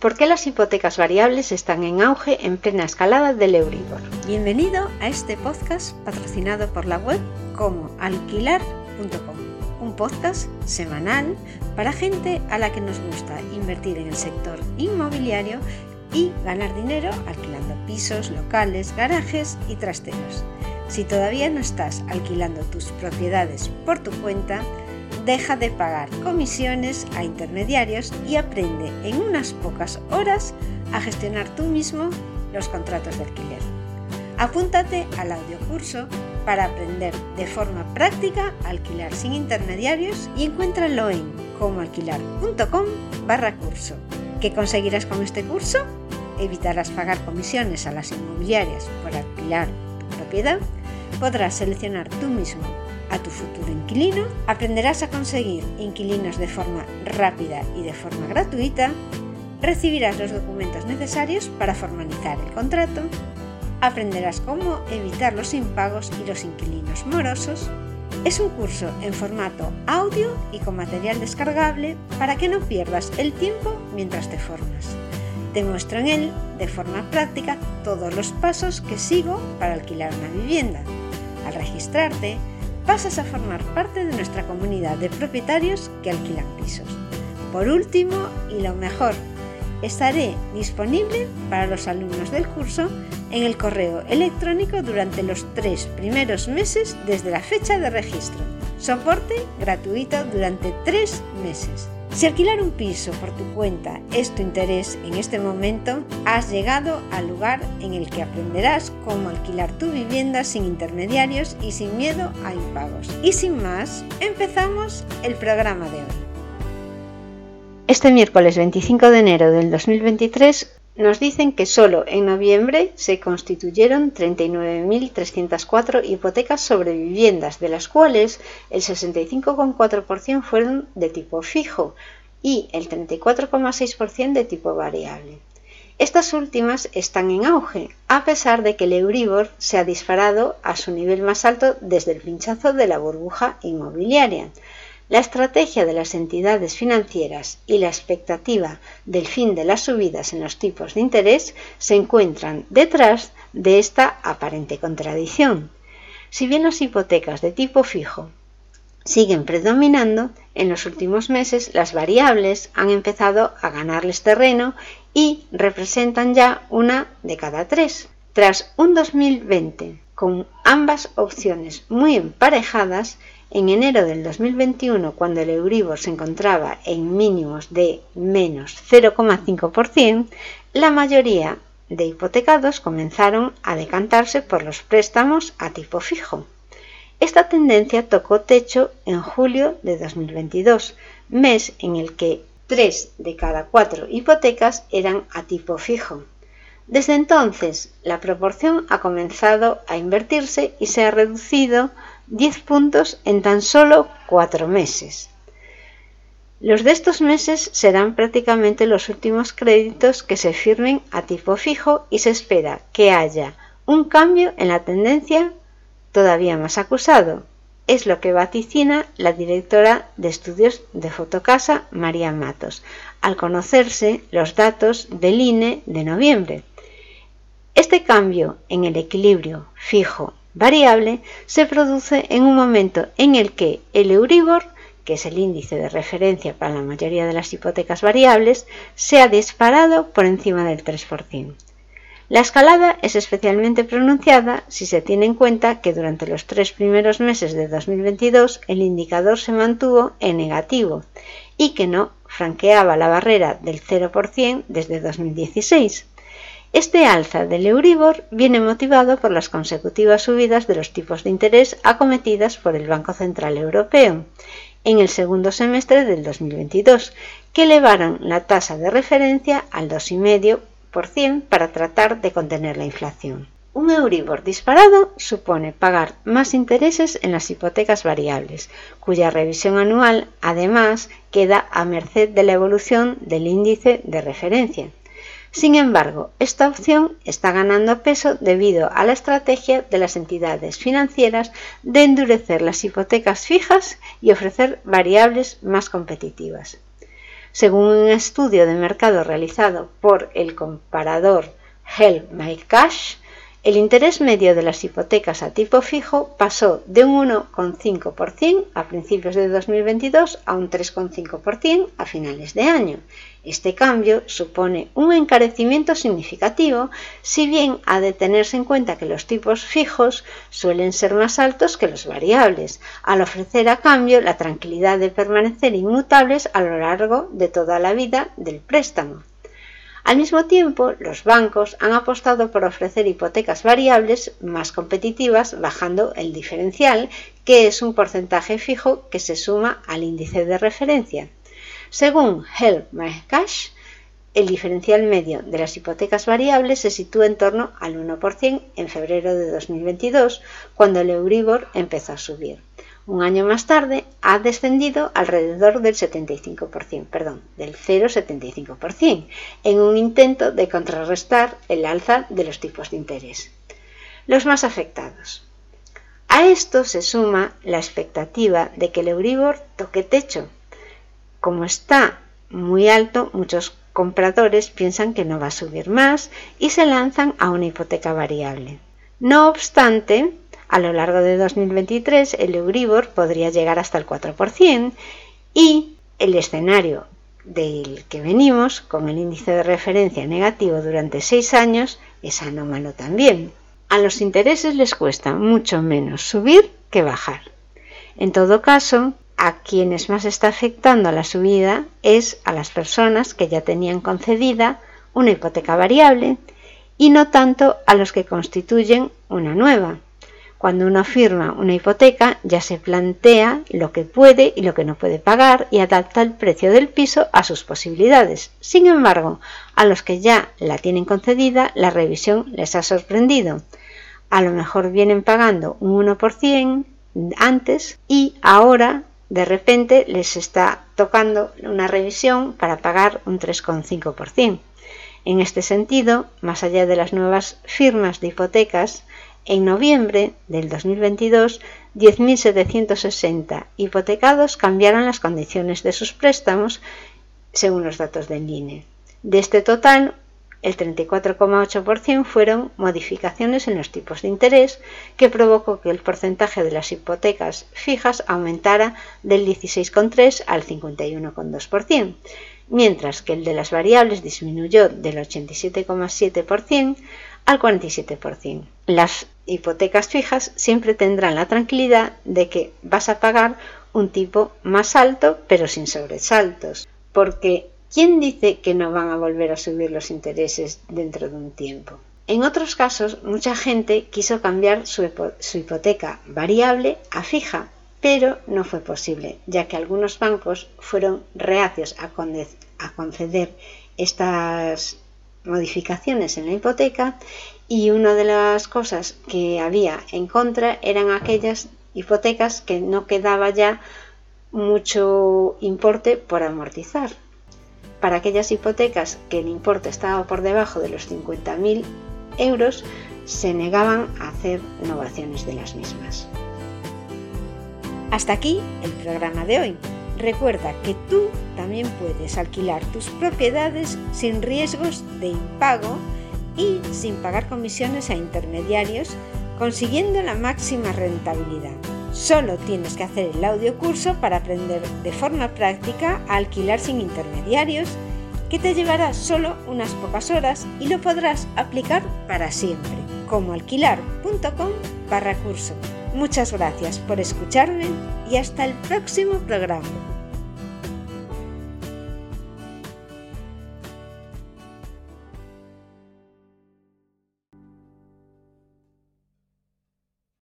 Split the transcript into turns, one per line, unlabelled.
¿Por qué las hipotecas variables están en auge en plena escalada del Euribor?
Bienvenido a este podcast patrocinado por la web como alquilar.com, un podcast semanal para gente a la que nos gusta invertir en el sector inmobiliario y ganar dinero alquilando pisos, locales, garajes y trasteros. Si todavía no estás alquilando tus propiedades por tu cuenta, deja de pagar comisiones a intermediarios y aprende en unas pocas horas a gestionar tú mismo los contratos de alquiler. Apúntate al audiocurso para aprender de forma práctica a alquilar sin intermediarios y encuéntralo en comoalquilar.com barra curso. ¿Qué conseguirás con este curso? Evitarás pagar comisiones a las inmobiliarias por alquilar tu propiedad, podrás seleccionar tú mismo a tu futuro inquilino, aprenderás a conseguir inquilinos de forma rápida y de forma gratuita, recibirás los documentos necesarios para formalizar el contrato, aprenderás cómo evitar los impagos y los inquilinos morosos. Es un curso en formato audio y con material descargable para que no pierdas el tiempo mientras te formas. Te muestro en él, de forma práctica, todos los pasos que sigo para alquilar una vivienda. Al registrarte, pasas a formar parte de nuestra comunidad de propietarios que alquilan pisos. Por último, y lo mejor, estaré disponible para los alumnos del curso en el correo electrónico durante los tres primeros meses desde la fecha de registro. Soporte gratuito durante tres meses. Si alquilar un piso por tu cuenta es tu interés en este momento, has llegado al lugar en el que aprenderás cómo alquilar tu vivienda sin intermediarios y sin miedo a impagos. Y sin más, empezamos el programa de hoy.
Este miércoles 25 de enero del 2023 nos dicen que solo en noviembre se constituyeron 39.304 hipotecas sobre viviendas, de las cuales el 65,4% fueron de tipo fijo y el 34,6% de tipo variable. Estas últimas están en auge, a pesar de que el Euribor se ha disparado a su nivel más alto desde el pinchazo de la burbuja inmobiliaria. La estrategia de las entidades financieras y la expectativa del fin de las subidas en los tipos de interés se encuentran detrás de esta aparente contradicción. Si bien las hipotecas de tipo fijo siguen predominando, en los últimos meses las variables han empezado a ganarles terreno y representan ya una de cada tres. Tras un 2020 con ambas opciones muy emparejadas, en enero del 2021, cuando el Euribor se encontraba en mínimos de menos 0,5%, la mayoría de hipotecados comenzaron a decantarse por los préstamos a tipo fijo. Esta tendencia tocó techo en julio de 2022, mes en el que 3 de cada 4 hipotecas eran a tipo fijo. Desde entonces, la proporción ha comenzado a invertirse y se ha reducido 10 puntos en tan solo 4 meses. Los de estos meses serán prácticamente los últimos créditos que se firmen a tipo fijo y se espera que haya un cambio en la tendencia todavía más acusado. Es lo que vaticina la directora de estudios de Fotocasa, María Matos, al conocerse los datos del INE de noviembre. Este cambio en el equilibrio fijo variable se produce en un momento en el que el Euribor, que es el índice de referencia para la mayoría de las hipotecas variables, se ha disparado por encima del 3%. La escalada es especialmente pronunciada si se tiene en cuenta que durante los tres primeros meses de 2022 el indicador se mantuvo en negativo y que no franqueaba la barrera del 0% desde 2016. Este alza del Euribor viene motivado por las consecutivas subidas de los tipos de interés acometidas por el Banco Central Europeo en el segundo semestre del 2022, que elevaron la tasa de referencia al 2,5% para tratar de contener la inflación. Un Euribor disparado supone pagar más intereses en las hipotecas variables, cuya revisión anual además queda a merced de la evolución del índice de referencia. Sin embargo, esta opción está ganando peso debido a la estrategia de las entidades financieras de endurecer las hipotecas fijas y ofrecer variables más competitivas. Según un estudio de mercado realizado por el comparador Help My Cash, el interés medio de las hipotecas a tipo fijo pasó de un 1,5% a principios de 2022 a un 3,5% a finales de año. Este cambio supone un encarecimiento significativo, si bien ha de tenerse en cuenta que los tipos fijos suelen ser más altos que los variables, al ofrecer a cambio la tranquilidad de permanecer inmutables a lo largo de toda la vida del préstamo. Al mismo tiempo, los bancos han apostado por ofrecer hipotecas variables más competitivas bajando el diferencial, que es un porcentaje fijo que se suma al índice de referencia. Según Help My Cash, el diferencial medio de las hipotecas variables se sitúa en torno al 1% en febrero de 2022, cuando el Euribor empezó a subir. Un año más tarde ha descendido alrededor del 75%, perdón, del 0,75%, en un intento de contrarrestar el alza de los tipos de interés. Los más afectados. A esto se suma la expectativa de que el Euribor toque techo. Como está muy alto, muchos compradores piensan que no va a subir más y se lanzan a una hipoteca variable. No obstante, a lo largo de 2023 el Euribor podría llegar hasta el 4% y el escenario del que venimos, con el índice de referencia negativo durante seis años, es anómalo también. A los intereses les cuesta mucho menos subir que bajar. En todo caso, a quienes más está afectando la subida es a las personas que ya tenían concedida una hipoteca variable y no tanto a los que constituyen una nueva, cuando uno firma una hipoteca ya se plantea lo que puede y lo que no puede pagar y adapta el precio del piso a sus posibilidades. Sin embargo, a los que ya la tienen concedida, la revisión les ha sorprendido. A lo mejor vienen pagando un 1% antes y ahora de repente les está tocando una revisión para pagar un 3,5%. En este sentido, más allá de las nuevas firmas de hipotecas, en noviembre del 2022, 10.760 hipotecados cambiaron las condiciones de sus préstamos según los datos del INE. De este total, el 34,8% fueron modificaciones en los tipos de interés, que provocó que el porcentaje de las hipotecas fijas aumentara del 16,3 al 51,2%, mientras que el de las variables disminuyó del 87,7% al 47%. Las hipotecas fijas siempre tendrán la tranquilidad de que vas a pagar un tipo más alto pero sin sobresaltos, porque ¿quién dice que no van a volver a subir los intereses dentro de un tiempo? En otros casos, mucha gente quiso cambiar su, hipoteca variable a fija, pero no fue posible, ya que algunos bancos fueron reacios a conceder estas modificaciones en la hipoteca y una de las cosas que había en contra eran aquellas hipotecas que no quedaba ya mucho importe por amortizar. Para aquellas hipotecas que el importe estaba por debajo de los 50.000 euros, se negaban a hacer innovaciones de las mismas.
Hasta aquí el programa de hoy. Recuerda que tú también puedes alquilar tus propiedades sin riesgos de impago y sin pagar comisiones a intermediarios, consiguiendo la máxima rentabilidad. Solo tienes que hacer el audio curso para aprender de forma práctica a alquilar sin intermediarios, que te llevará solo unas pocas horas y lo podrás aplicar para siempre, como alquilar.com barra curso. Muchas gracias por escucharme y hasta el próximo programa.